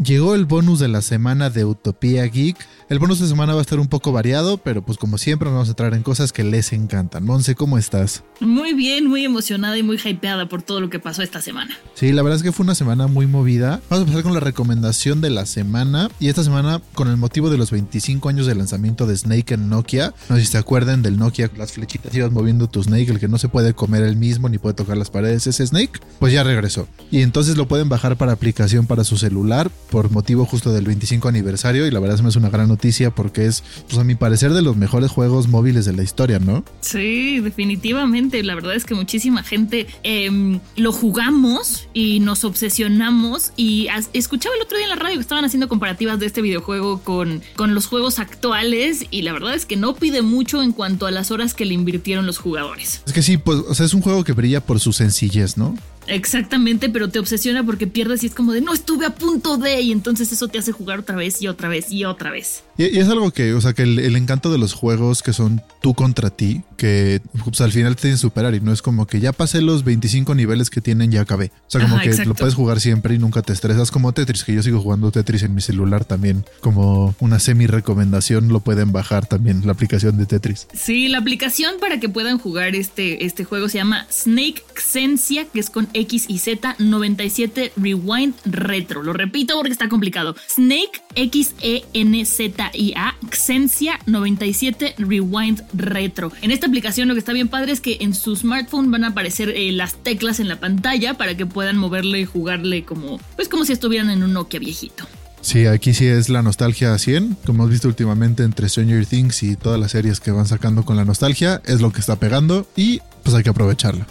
Llegó el bonus de la semana de Utopía Geek. El bonus de semana va a estar un poco variado, pero pues como siempre nos vamos a entrar en cosas que les encantan. Monse, ¿cómo estás? Muy bien, muy emocionada y muy hypeada por todo lo que pasó esta semana. Sí, la verdad es que fue una semana muy movida. Vamos a empezar con la recomendación de la semana. Y esta semana, con el motivo de los 25 años de lanzamiento de Snake en Nokia, no sé si se acuerdan del Nokia, las flechitas ibas moviendo tu Snake, el que no se puede comer él mismo ni puede tocar las paredes, ese Snake, pues ya regresó. Y entonces lo pueden bajar para aplicación para su celular por motivo justo del 25 aniversario. Y la verdad es que es una gran noticia porque es, pues a mi parecer, de los mejores juegos móviles de la historia, ¿no? Sí, definitivamente. La verdad es que muchísima gente eh, lo jugamos y nos obsesionamos. Y escuchaba el otro día en la radio que estaban haciendo comparativas de este videojuego con, con los juegos actuales. Y la verdad es que no pide mucho en cuanto a las horas que le invirtieron los jugadores. Es que sí, pues, o sea, es un juego que brilla por su sencillez, ¿no? Exactamente, pero te obsesiona porque pierdes y es como de no estuve a punto de. Y entonces eso te hace jugar otra vez y otra vez y otra vez. Y, y es algo que, o sea, que el, el encanto de los juegos que son tú contra ti, que pues, al final te tienen que superar y no es como que ya pasé los 25 niveles que tienen, ya acabé. O sea, como Ajá, que exacto. lo puedes jugar siempre y nunca te estresas, como Tetris, que yo sigo jugando Tetris en mi celular también, como una semi recomendación, lo pueden bajar también, la aplicación de Tetris. Sí, la aplicación para que puedan jugar este, este juego se llama Snake Xencia, que es con X y Z 97 Rewind Retro. Lo repito porque está complicado. Snake X E N Z I A Xencia 97 Rewind Retro. En esta aplicación lo que está bien padre es que en su smartphone van a aparecer eh, las teclas en la pantalla para que puedan moverle y jugarle como pues como si estuvieran en un Nokia viejito. Sí, aquí sí es la nostalgia a 100, como hemos visto últimamente entre Stranger Things y todas las series que van sacando con la nostalgia, es lo que está pegando y pues hay que aprovecharla.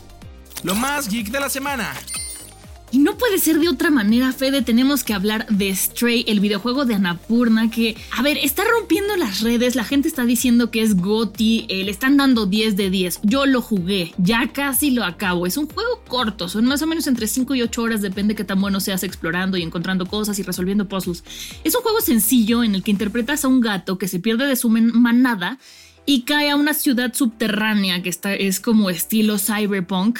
Lo más geek de la semana. Y no puede ser de otra manera, Fede. Tenemos que hablar de Stray, el videojuego de Annapurna, que, a ver, está rompiendo las redes. La gente está diciendo que es GOTI, eh, le están dando 10 de 10. Yo lo jugué, ya casi lo acabo. Es un juego corto, son más o menos entre 5 y 8 horas, depende qué tan bueno seas explorando y encontrando cosas y resolviendo puzzles. Es un juego sencillo en el que interpretas a un gato que se pierde de su manada y cae a una ciudad subterránea que está, es como estilo cyberpunk.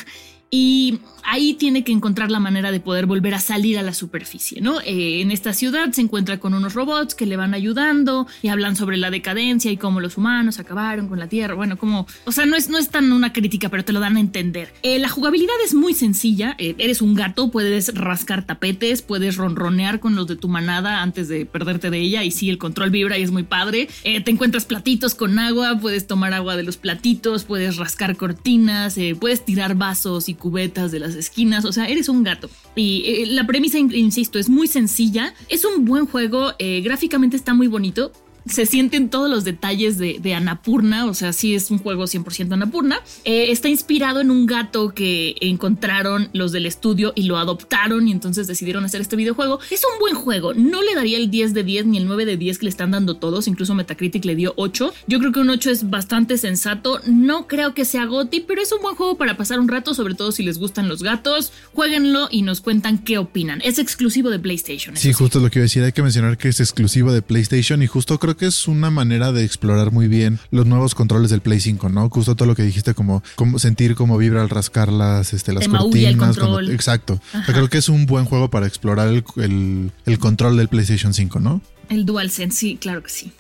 Y ahí tiene que encontrar la manera de poder volver a salir a la superficie, ¿no? Eh, en esta ciudad se encuentra con unos robots que le van ayudando y hablan sobre la decadencia y cómo los humanos acabaron con la Tierra. Bueno, como, o sea, no es, no es tan una crítica, pero te lo dan a entender. Eh, la jugabilidad es muy sencilla. Eh, eres un gato, puedes rascar tapetes, puedes ronronear con los de tu manada antes de perderte de ella. Y sí, el control vibra y es muy padre. Te encuentras platitos con agua, puedes tomar agua de los platitos, puedes rascar cortinas, puedes tirar vasos y cubetas de las esquinas, o sea, eres un gato. Y eh, la premisa, in- insisto, es muy sencilla, es un buen juego, eh, gráficamente está muy bonito. Se sienten todos los detalles de, de Annapurna, o sea, sí es un juego 100% Annapurna. Eh, está inspirado en un gato que encontraron los del estudio y lo adoptaron y entonces decidieron hacer este videojuego. Es un buen juego, no le daría el 10 de 10 ni el 9 de 10 que le están dando todos, incluso Metacritic le dio 8. Yo creo que un 8 es bastante sensato, no creo que sea GOTI, pero es un buen juego para pasar un rato, sobre todo si les gustan los gatos. Jueguenlo y nos cuentan qué opinan. Es exclusivo de PlayStation. Sí, justo lo que iba a decir, hay que mencionar que es exclusivo de PlayStation y justo creo que es una manera de explorar muy bien los nuevos controles del Play 5, ¿no? Justo todo lo que dijiste, como, como sentir cómo vibra al rascar las, este, las Te cortinas. control. exacto. O sea, Ajá. creo que es un buen juego para explorar el, el- el control del PlayStation 5, ¿no? El DualSense, sí, claro que sí.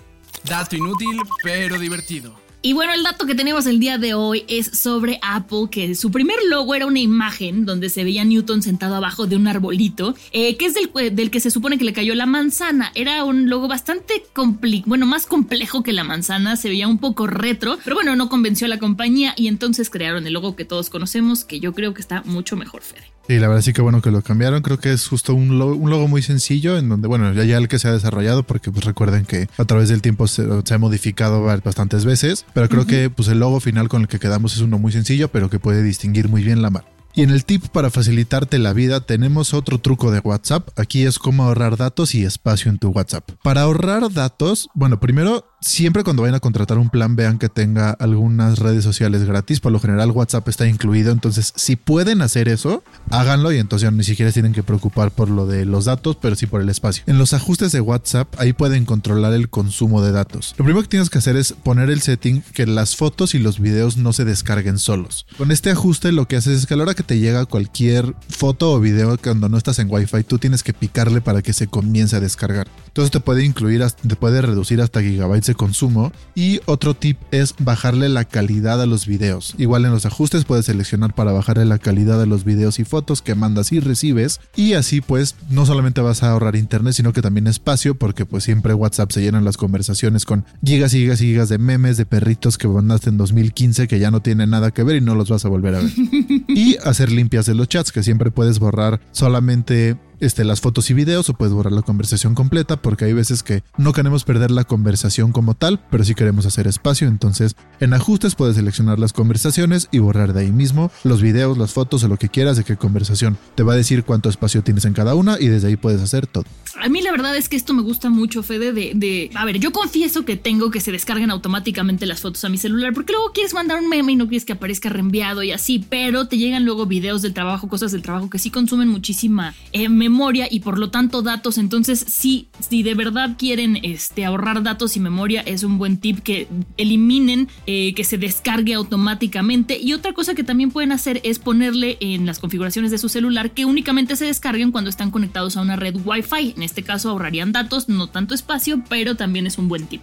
Dato inútil, pero divertido. Y bueno, el dato que tenemos el día de hoy es sobre Apple, que su primer logo era una imagen donde se veía Newton sentado abajo de un arbolito, eh, que es del, que se supone que le cayó la manzana. Era un logo bastante complicado, bueno, más complejo que la manzana, se veía un poco retro, pero bueno, no convenció a la compañía y entonces crearon el logo que todos conocemos, que yo creo que está mucho mejor, Fede. Sí, la verdad sí que bueno que lo cambiaron. Creo que es justo un logo, un logo muy sencillo en donde, bueno, ya, el que se ha desarrollado, porque pues recuerden que a través del tiempo se ha modificado bastantes veces, pero creo uh -huh. que pues el logo final con el que quedamos es uno muy sencillo, pero que puede distinguir muy bien la marca. Y en el tip para facilitarte la vida tenemos otro truco de WhatsApp. Aquí es cómo ahorrar datos y espacio en tu WhatsApp. Para ahorrar datos, bueno, primero siempre cuando vayan a contratar un plan vean que tenga algunas redes sociales gratis. Por lo general WhatsApp está incluido. Entonces si pueden hacer eso, háganlo y entonces ni siquiera tienen que preocupar por lo de los datos, pero sí por el espacio. En los ajustes de WhatsApp ahí pueden controlar el consumo de datos. Lo primero que tienes que hacer es poner el setting que las fotos y los videos no se descarguen solos. Con este ajuste lo que haces es que a la hora que te llega cualquier foto o video cuando no estás en Wi-Fi, tú tienes que picarle para que se comience a descargar. Entonces te puede incluir, te puede reducir hasta gigabytes consumo. Y otro tip es bajarle la calidad a los videos. Igual en los ajustes puedes seleccionar para bajarle la calidad a los videos y fotos que mandas y recibes. Y así pues no solamente vas a ahorrar internet, sino que también espacio, porque pues siempre WhatsApp se llenan las conversaciones con gigas y gigas y gigas de memes de perritos que mandaste en 2015 que ya no tienen nada que ver y no los vas a volver a ver. y hacer limpias de los chats, que siempre puedes borrar solamente este, las fotos y videos o puedes borrar la conversación completa porque hay veces que no queremos perder la conversación como tal, pero sí queremos hacer espacio. Entonces, en ajustes puedes seleccionar las conversaciones y borrar de ahí mismo los videos, las fotos o lo que quieras de qué conversación. Te va a decir cuánto espacio tienes en cada una y desde ahí puedes hacer todo. A mí la verdad es que esto me gusta mucho, Fede, de. A ver, yo confieso que tengo que se descarguen automáticamente las fotos a mi celular porque luego quieres mandar un meme y no quieres que aparezca reenviado y así, pero te llegan luego videos del trabajo, cosas del trabajo que sí consumen muchísima eh, memoria y por lo tanto datos. Entonces, sí, si de verdad quieren este, ahorrar datos y memoria, es un buen tip que eliminen, eh, que se descargue automáticamente. Y otra cosa que también pueden hacer es ponerle en las configuraciones de su celular que únicamente se descarguen cuando están conectados a una red Wi-Fi. En este caso ahorrarían datos, no tanto espacio, pero también es un buen tip.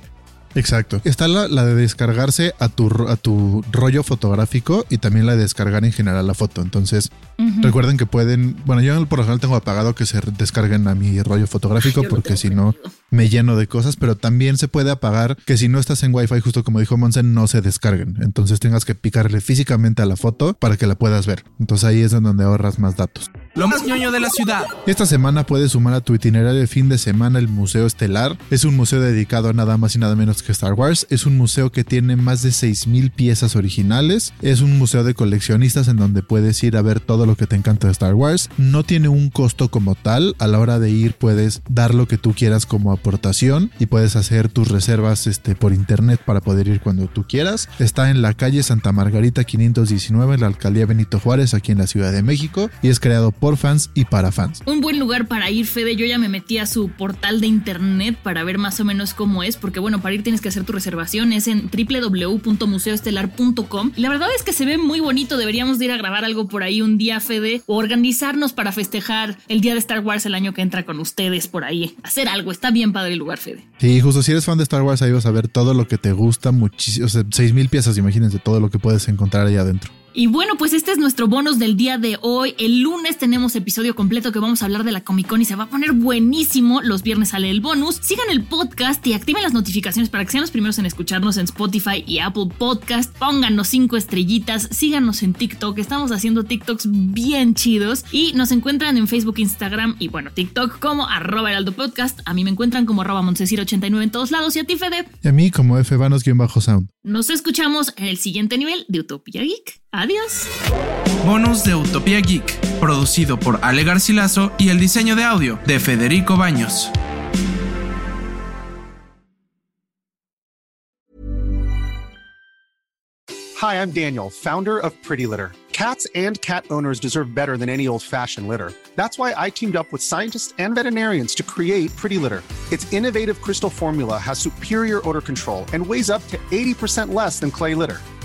Exacto. Está la, la, de descargarse a tu, a tu rollo fotográfico y también la de descargar en general la foto. Entonces, uh -huh. recuerden que pueden. Bueno, yo por lo general tengo apagado que se descarguen a mi rollo fotográfico Ay, porque si no me lleno de cosas, pero también se puede apagar que si no estás en Wi-Fi, justo como dijo Monsen, no se descarguen. Entonces tengas que picarle físicamente a la foto para que la puedas ver. Entonces ahí es donde ahorras más datos. Lo más ñoño de la ciudad. Esta semana puedes sumar a tu itinerario de fin de semana el Museo Estelar. Es un museo dedicado a nada más y nada menos que Star Wars. Es un museo que tiene más de 6.000 piezas originales. Es un museo de coleccionistas en donde puedes ir a ver todo lo que te encanta de Star Wars. No tiene un costo como tal. A la hora de ir puedes dar lo que tú quieras como y puedes hacer tus reservas este, por internet para poder ir cuando tú quieras. Está en la calle Santa Margarita 519 en la alcaldía Benito Juárez aquí en la Ciudad de México y es creado por fans y para fans. Un buen lugar para ir, Fede. Yo ya me metí a su portal de internet para ver más o menos cómo es, porque bueno, para ir tienes que hacer tu reservación. Es en www.museoestelar.com. La verdad es que se ve muy bonito. Deberíamos de ir a grabar algo por ahí un día, Fede, o organizarnos para festejar el día de Star Wars el año que entra con ustedes por ahí. Hacer algo. Está bien padre lugar, Fede. Sí, justo si eres fan de Star Wars, ahí vas a ver todo lo que te gusta, muchísimo. O sea, 6000 piezas, imagínense todo lo que puedes encontrar ahí adentro. Y bueno, pues este es nuestro bonus del día de hoy. El lunes tenemos episodio completo que vamos a hablar de la Comic Con y se va a poner buenísimo. Los viernes sale el bonus. Sigan el podcast y activen las notificaciones para que sean los primeros en escucharnos en Spotify y Apple Podcast. Pónganos cinco estrellitas. Síganos en TikTok. Estamos haciendo TikToks bien chidos. Y nos encuentran en Facebook, Instagram y bueno, TikTok como arroba heraldo podcast. A mí me encuentran como arroba montesir89 en todos lados. Y a ti, Fede. Y a mí como fvanos-sound. Nos escuchamos en el siguiente nivel de Utopia Geek. Adiós. Bonus de Utopía Geek, producido por Ale Garcilaso y el diseño de audio de Federico Baños. Hi, I'm Daniel, founder of Pretty Litter. Cats and cat owners deserve better than any old-fashioned litter. That's why I teamed up with scientists and veterinarians to create Pretty Litter. Its innovative crystal formula has superior odor control and weighs up to 80% less than clay litter.